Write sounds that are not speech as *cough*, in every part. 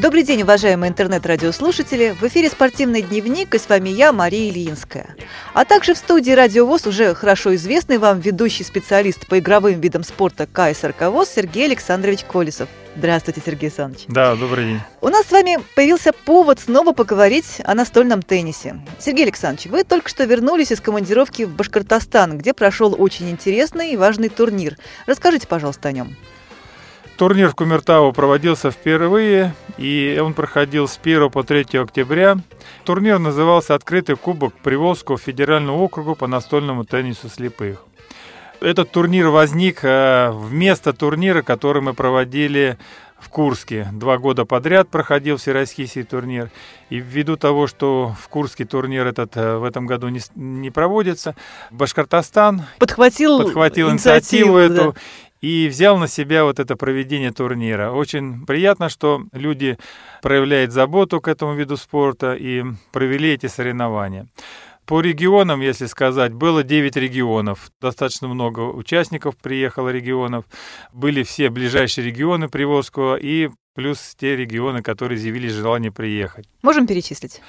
Добрый день, уважаемые интернет-радиослушатели. В эфире «Спортивный дневник» и с вами я, Мария Ильинская. А также в студии «Радио ВОЗ» уже хорошо известный вам ведущий специалист по игровым видам спорта КСРК ВОЗ Сергей Александрович Колесов. Здравствуйте, Сергей Александрович. Да, добрый день. У нас с вами появился повод снова поговорить о настольном теннисе. Сергей Александрович, вы только что вернулись из командировки в Башкортостан, где прошел очень интересный и важный турнир. Расскажите, пожалуйста, о нем. Турнир в Кумертау проводился впервые, и он проходил с 1 по 3 октября. Турнир назывался «Открытый кубок Приволжского федерального округа по настольному теннису слепых». Этот турнир возник э, вместо турнира, который мы проводили в Курске. Два года подряд проходил всероссийский турнир. И ввиду того, что в Курске турнир этот э, в этом году не, не проводится, Башкортостан подхватил, подхватил инициативу, инициативу эту. Да и взял на себя вот это проведение турнира. Очень приятно, что люди проявляют заботу к этому виду спорта и провели эти соревнования. По регионам, если сказать, было 9 регионов. Достаточно много участников приехало регионов. Были все ближайшие регионы Приволжского и плюс те регионы, которые заявили желание приехать. Можем перечислить?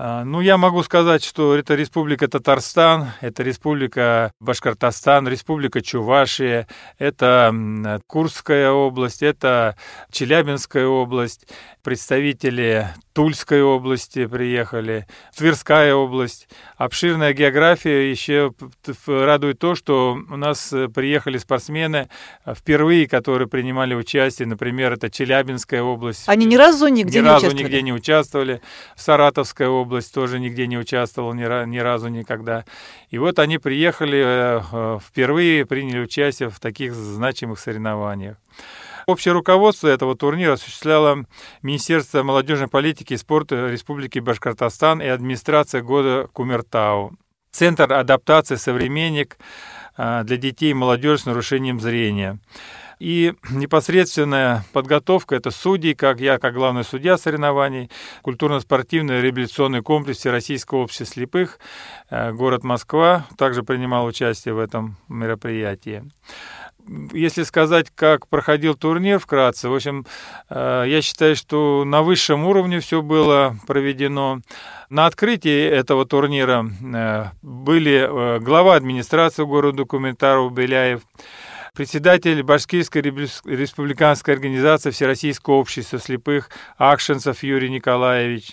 А, ну, я могу сказать, что это Республика Татарстан, это Республика Башкортостан, Республика Чувашия, это Курская область, это Челябинская область, представители Тульской области приехали, Тверская область. Обширная география. Еще радует то, что у нас э, приехали спортсмены э, впервые, которые принимали участие. Например, это Челябинская область. Они ни разу нигде ни не разу участвовали? нигде не участвовали. Саратовская область тоже нигде не участвовала ни, ни разу никогда. И вот они приехали э, впервые, приняли участие в таких значимых соревнованиях. Общее руководство этого турнира осуществляло Министерство молодежной политики и спорта Республики Башкортостан и администрация года Кумертау. Центр адаптации «Современник» а, для детей и молодежи с нарушением зрения. И непосредственная подготовка – это судьи, как я, как главный судья соревнований, культурно-спортивный реабилитационный комплекс Всероссийского общества слепых, а, город Москва также принимал участие в этом мероприятии если сказать, как проходил турнир вкратце, в общем, э, я считаю, что на высшем уровне все было проведено. На открытии этого турнира э, были э, глава администрации города Кументаров Беляев, председатель Башкирской республиканской организации Всероссийского общества слепых Акшенцев Юрий Николаевич,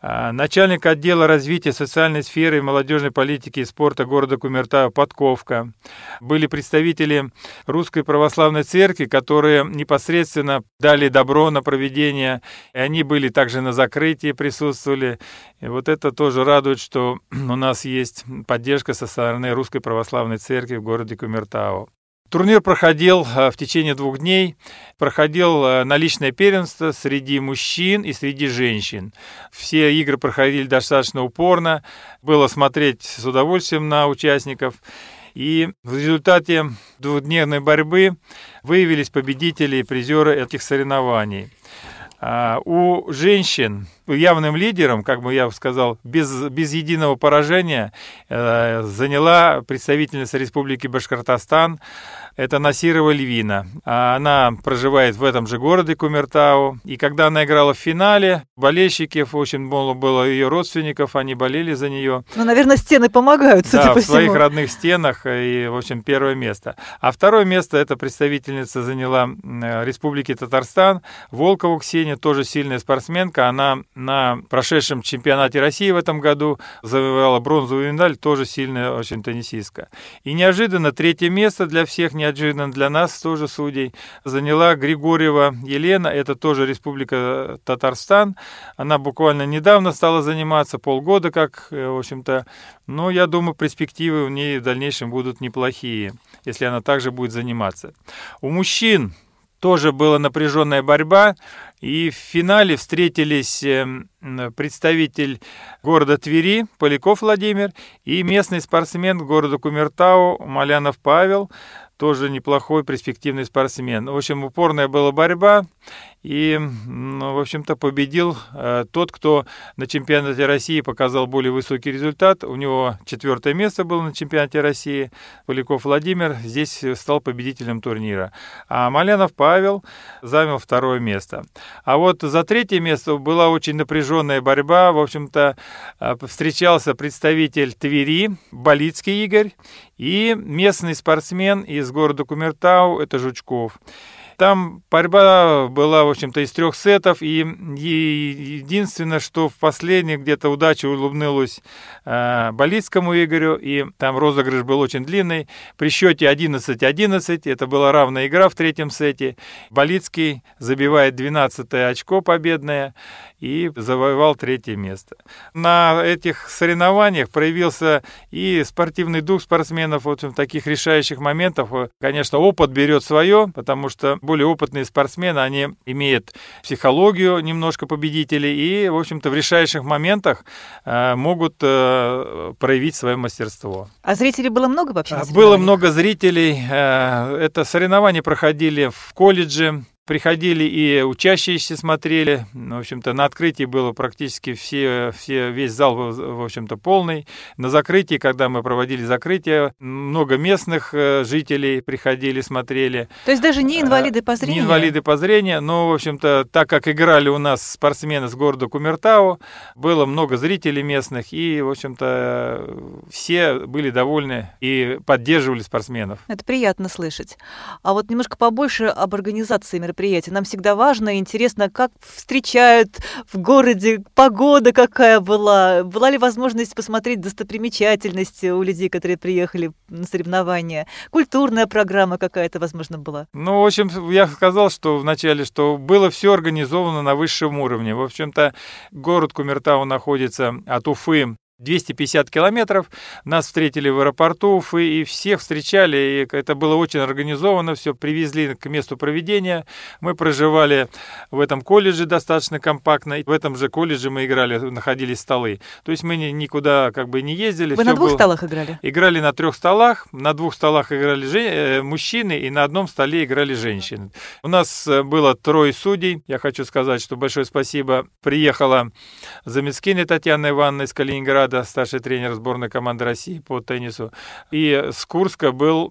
начальник отдела развития социальной сферы и молодежной политики и спорта города Кумертау Подковка. Были представители Русской Православной Церкви, которые непосредственно дали добро на проведение, и они были также на закрытии, присутствовали. И вот это тоже радует, что *clears throat* у нас есть поддержка со стороны Русской Православной Церкви в городе Кумертау. Турнир проходил э, в течение двух дней. Проходил э, наличное первенство среди мужчин и среди женщин. Все игры проходили достаточно упорно. Было смотреть с удовольствием на участников. И в результате двухдневной борьбы выявились победители и призеры этих соревнований. А, у женщин явным лидером, как бы я сказал, без, без единого поражения э, заняла представительница Республики Башкортостан, это Насирова Львина. Она проживает в этом же городе Кумертау. И когда она играла в финале, болельщики, очень много было ее родственников, они болели за нее. Ну, наверное, стены помогают, судя да, по в своих родных стенах, и, в общем, первое место. А второе место эта представительница заняла Республики Татарстан. Волкова Ксения, тоже сильная спортсменка. Она на прошедшем чемпионате России в этом году завоевала бронзовую медаль, тоже сильная очень теннисистка. И неожиданно третье место для всех, неожиданно для нас тоже судей, заняла Григорьева Елена, это тоже Республика Татарстан. Она буквально недавно стала заниматься, полгода как, э, в общем-то. Но я думаю, перспективы у нее в дальнейшем будут неплохие, если она также будет заниматься. У мужчин тоже была напряженная борьба. И в финале встретились эм, представитель города Твери, Поляков Владимир, и местный спортсмен города Кумертау, Малянов Павел, тоже неплохой перспективный спортсмен. В общем, упорная была борьба, И, ну, в общем-то, победил э, тот, кто на чемпионате России показал более высокий результат. У него четвертое место было на чемпионате России. Поляков Владимир здесь стал победителем турнира. А Малянов Павел занял второе место. А вот за третье место была очень напряженная борьба. В общем-то, э, встречался представитель Твери, Болицкий Игорь, и местный спортсмен из города Кумертау, это Жучков. Там борьба была, в общем-то, из трех сетов, и, единственное, что в последних где-то удача улыбнулась э, Болицкому Игорю, и там розыгрыш был очень длинный. При счете 11-11, это была равная игра в третьем сете, Болицкий забивает 12 очко победное, и завоевал третье место. На этих соревнованиях проявился и спортивный дух спортсменов вот в таких решающих моментах. Конечно, опыт берет свое, потому что более опытные спортсмены, они имеют психологию немножко победителей и, в общем-то, в решающих моментах э, могут э, проявить свое мастерство. А зрителей было много вообще? Было много зрителей. Э, это соревнования проходили в колледже, приходили и учащиеся смотрели. В общем-то, на открытии было практически все, все, весь зал был, в общем-то, полный. На закрытии, когда мы проводили закрытие, много местных э, жителей приходили, смотрели. То есть даже не инвалиды по зрению? Не инвалиды по зрению, но, в общем-то, так как играли у нас спортсмены с города Кумертау, было много зрителей местных, и, в общем-то, все были довольны и поддерживали спортсменов. Это приятно слышать. А вот немножко побольше об организации мероприятий мероприятия. Нам всегда важно и интересно, как встречают в городе, погода какая была, была ли возможность посмотреть достопримечательности у людей, которые приехали на соревнования, культурная программа какая-то, возможно, была. Ну, в общем, я сказал, что вначале, что было все организовано на высшем уровне. В общем-то, город Кумертау находится от Уфы 250 километров. Нас встретили в аэропорту Уфы и всех встречали. И это было очень организовано, все привезли к месту проведения. Мы проживали в этом колледже достаточно компактно. В этом же колледже мы играли, находились столы. То есть мы никуда как бы не ездили. Вы на двух было... столах играли? Играли на трех столах. На двух столах играли же... Э, мужчины и на одном столе играли женщины. У нас э, было трое судей. Я хочу сказать, что большое спасибо. Приехала Замецкина Татьяна Ивановна из Калининграда Лада, старший тренер сборной команды России по теннису. И с Курска был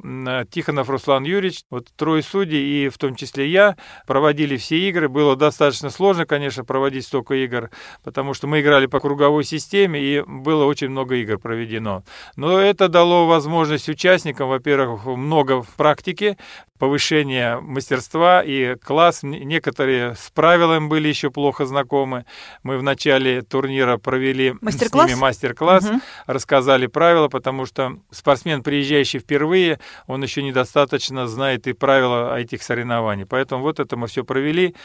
Тихонов Руслан Юрьевич. Вот трое судей, и в том числе я, проводили все игры. Было достаточно сложно, конечно, проводить столько игр, потому что мы играли по круговой системе, и было очень много игр проведено. Но это дало возможность участникам, во-первых, много практики, повышение мастерства и класс. Некоторые с правилами были еще плохо знакомы. Мы в начале турнира провели с ними мастер-класс, угу. рассказали правила, потому что спортсмен, приезжающий впервые, он еще недостаточно знает и правила этих соревнований. Поэтому вот это мы все провели.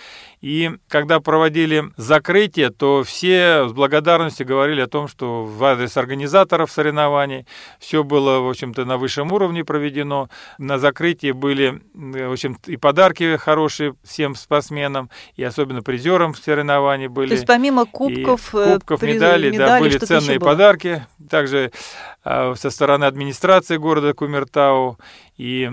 И когда проводили закрытие, то все с благодарностью говорили о том, что в адрес организаторов соревнований все было, в общем-то, на высшем уровне проведено. На закрытии были в общем, и подарки хорошие всем спортсменам, и особенно призерам соревнований были. То есть помимо кубков, и кубков приз... медалей, медали, да, были ценные подарки. Также э, со стороны администрации города Кумертау и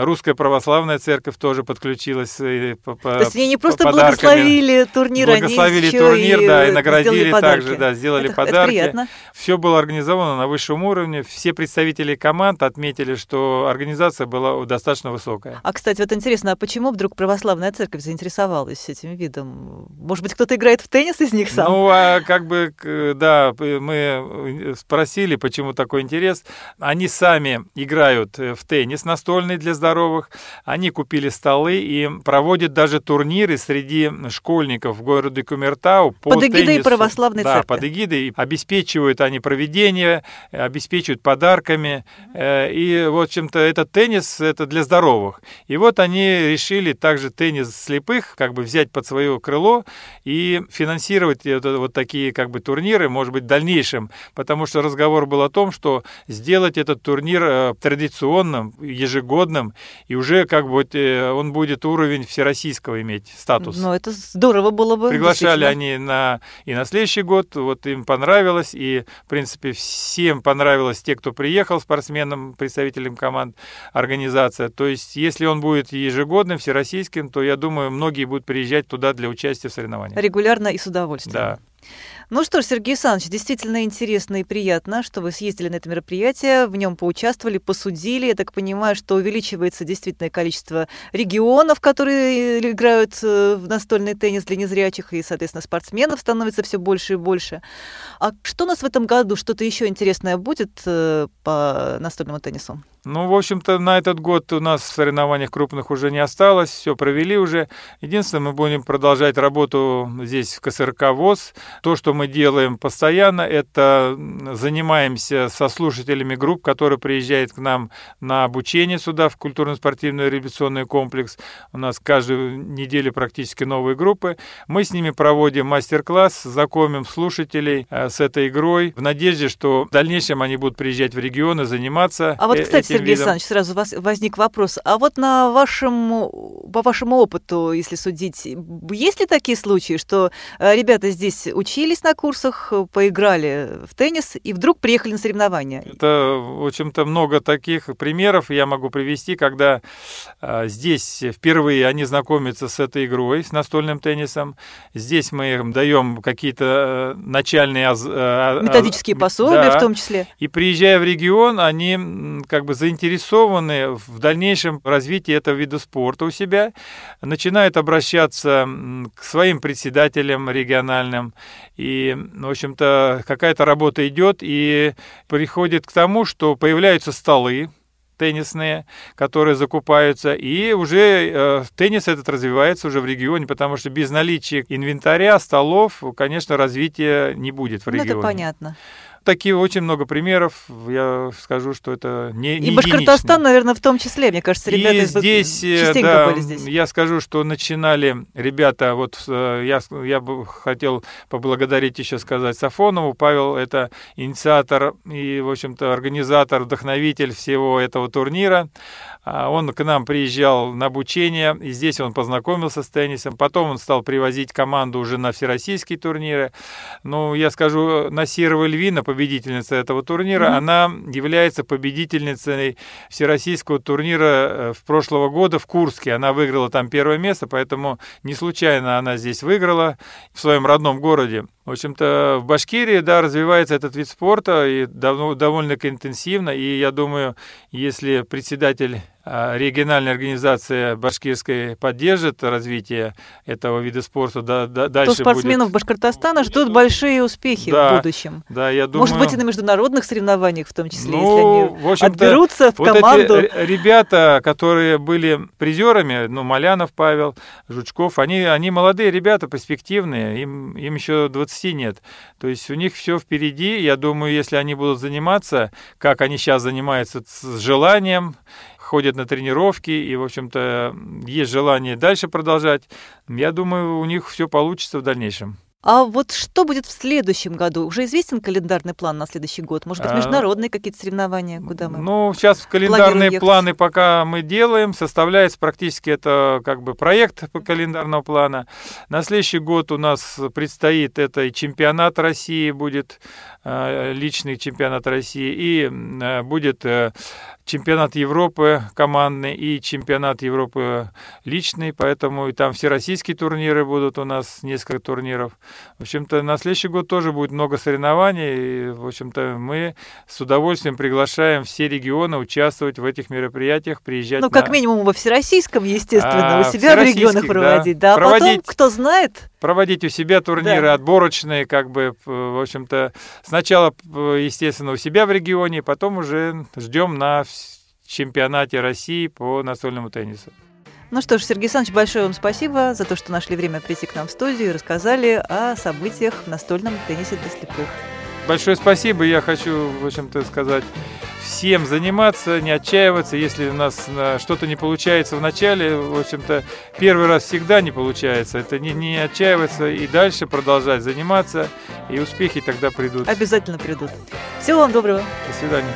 Русская Православная Церковь тоже подключилась. И по, То есть они не просто благословили турнир, благословили они турнир, и да, и наградили также, да, сделали это, подарки. Это Все было организовано на высшем уровне. Все представители команд отметили, что организация была достаточно высокая. А, кстати, вот интересно, а почему вдруг Православная Церковь заинтересовалась этим видом? Может быть, кто-то играет в теннис из них сам? Ну, а как бы, да, мы спросили, почему такой интерес. Они сами играют в теннис теннис настольный для здоровых. Они купили столы и проводят даже турниры среди школьников в городе Кумертау по Под эгидой теннису. православной да, церкви. под эгидой. Обеспечивают они проведение, обеспечивают подарками. Э, и, в общем-то, этот теннис это для здоровых. И вот они решили также теннис слепых как бы взять под свое крыло и финансировать вот такие как бы турниры, может быть, в дальнейшем. Потому что разговор был о том, что что сделать этот турнир э, традиционным, ежегодным, и уже как бы э, он будет уровень всероссийского иметь статус. Ну, это здорово было бы. Приглашали они на, и на следующий год, вот им понравилось, и, в принципе, всем понравилось те, кто приехал, спортсменам, представителям команд, организация. То есть, если он будет ежегодным, всероссийским, то, я думаю, многие будут приезжать туда для участия в соревнованиях. Регулярно и с удовольствием. Да. Ну что ж, Сергей Александрович, действительно интересно и приятно, что вы съездили на это мероприятие, в нем поучаствовали, посудили. Я так понимаю, что увеличивается действительно количество регионов, которые играют э, в настольный теннис для незрячих, и, соответственно, спортсменов становится все больше и больше. А что у нас в этом году? Что-то еще интересное будет э, по настольному теннису? Ну, в общем-то, на этот год у нас в соревнованиях крупных уже не осталось, все провели уже. Единственное, мы будем продолжать работу здесь в КСРК ВОЗ. То, что мы делаем постоянно, это занимаемся со слушателями групп, которые приезжают к нам на обучение сюда, в культурно-спортивный реабилитационный комплекс. У нас каждую неделю практически новые группы. Мы с ними проводим мастер-класс, знакомим слушателей э, с этой игрой в надежде, что в дальнейшем они будут приезжать в регионы, заниматься. А вот, э, кстати, Сергей видом. Александрович, сразу вас возник вопрос. А вот на вашем, по вашему опыту, если судить, есть ли такие случаи, что э, ребята здесь учились на курсах, поиграли в теннис и вдруг приехали на соревнования? Это, в общем-то, много таких примеров я могу привести, когда а, здесь впервые они знакомятся с этой игрой, с настольным теннисом. Здесь мы им даем какие-то э, начальные... А, Методические пособия да, в том числе. И приезжая в регион, они как бы заинтересованы в дальнейшем развитии этого вида спорта у себя, начинают обращаться к своим председателям региональным, и, в общем-то, какая-то работа идет, и приходит к тому, что появляются столы, теннисные, которые закупаются, и уже э, теннис этот развивается уже в регионе, потому что без наличия инвентаря, столов, конечно, развития не будет в регионе. Ну, это понятно такие очень много примеров. Я скажу, что это не, не И Башкортостан, наверное, в том числе. Мне кажется, ребята и здесь, э, да, были здесь. Я скажу, что начинали ребята, вот э, я, я бы хотел поблагодарить еще сказать Сафонову. Павел – это инициатор и, в общем-то, организатор, вдохновитель всего этого турнира. А он к нам приезжал на обучение, и здесь он познакомился с теннисом. Потом он стал привозить команду уже на всероссийские турниры. Ну, я скажу, Насирова Львина, победительница этого турнира, mm-hmm. она является победительницей всероссийского турнира э, в прошлого года в Курске. Она выиграла там первое место, поэтому не случайно она здесь выиграла в своем родном городе. В общем-то, в Башкирии, да, развивается этот вид спорта и давно, довольно интенсивно. И я думаю, если председатель а, региональная организация башкирской поддержит развитие этого вида спорта, да, да, дальше То спортсменов будет... Башкортостана ждут большие успехи да, в будущем. Да, я думаю... Может быть, и на международных соревнованиях в том числе, ну, если они в отберутся в вот команду. Эти ребята, которые были призерами, ну, Малянов Павел, Жучков, они, они молодые ребята, перспективные, им, им еще 20 нет. То есть у них все впереди. Я думаю, если они будут заниматься, как они сейчас занимаются, с желанием, ходят на тренировки, и, в общем-то, есть желание дальше продолжать. Я думаю, у них все получится в дальнейшем. А вот что будет в следующем году? Уже известен календарный план на следующий год? Может быть, а, международные какие-то соревнования, куда мы Ну, сейчас календарные планы пока мы делаем, составляется практически это как бы проект по календарного плана. На следующий год у нас предстоит это и чемпионат России будет, э, личный чемпионат России, и э, будет э, чемпионат Европы командный и чемпионат Европы личный, поэтому и там все российские турниры будут у нас, несколько турниров. В общем-то, на следующий год тоже будет много соревнований, и, в общем-то, мы с удовольствием приглашаем все регионы участвовать в этих мероприятиях, приезжать Ну, как на... минимум во всероссийском, естественно, а, у себя в регионах проводить, да, да. А проводить... потом, кто знает... Проводить у себя турниры да. отборочные, как бы, в общем-то, сначала, естественно, у себя в регионе, потом уже ждем на чемпионате России по настольному теннису. Ну что ж, Сергей Александрович, большое вам спасибо за то, что нашли время прийти к нам в студию и рассказали о событиях в настольном теннисе для слепых. Большое спасибо. Я хочу, в общем-то, сказать всем заниматься, не отчаиваться. Если у нас что-то не получается в начале, в общем-то, первый раз всегда не получается. Это не, не отчаиваться и дальше продолжать заниматься, и успехи тогда придут. Обязательно придут. Всего вам доброго. До свидания.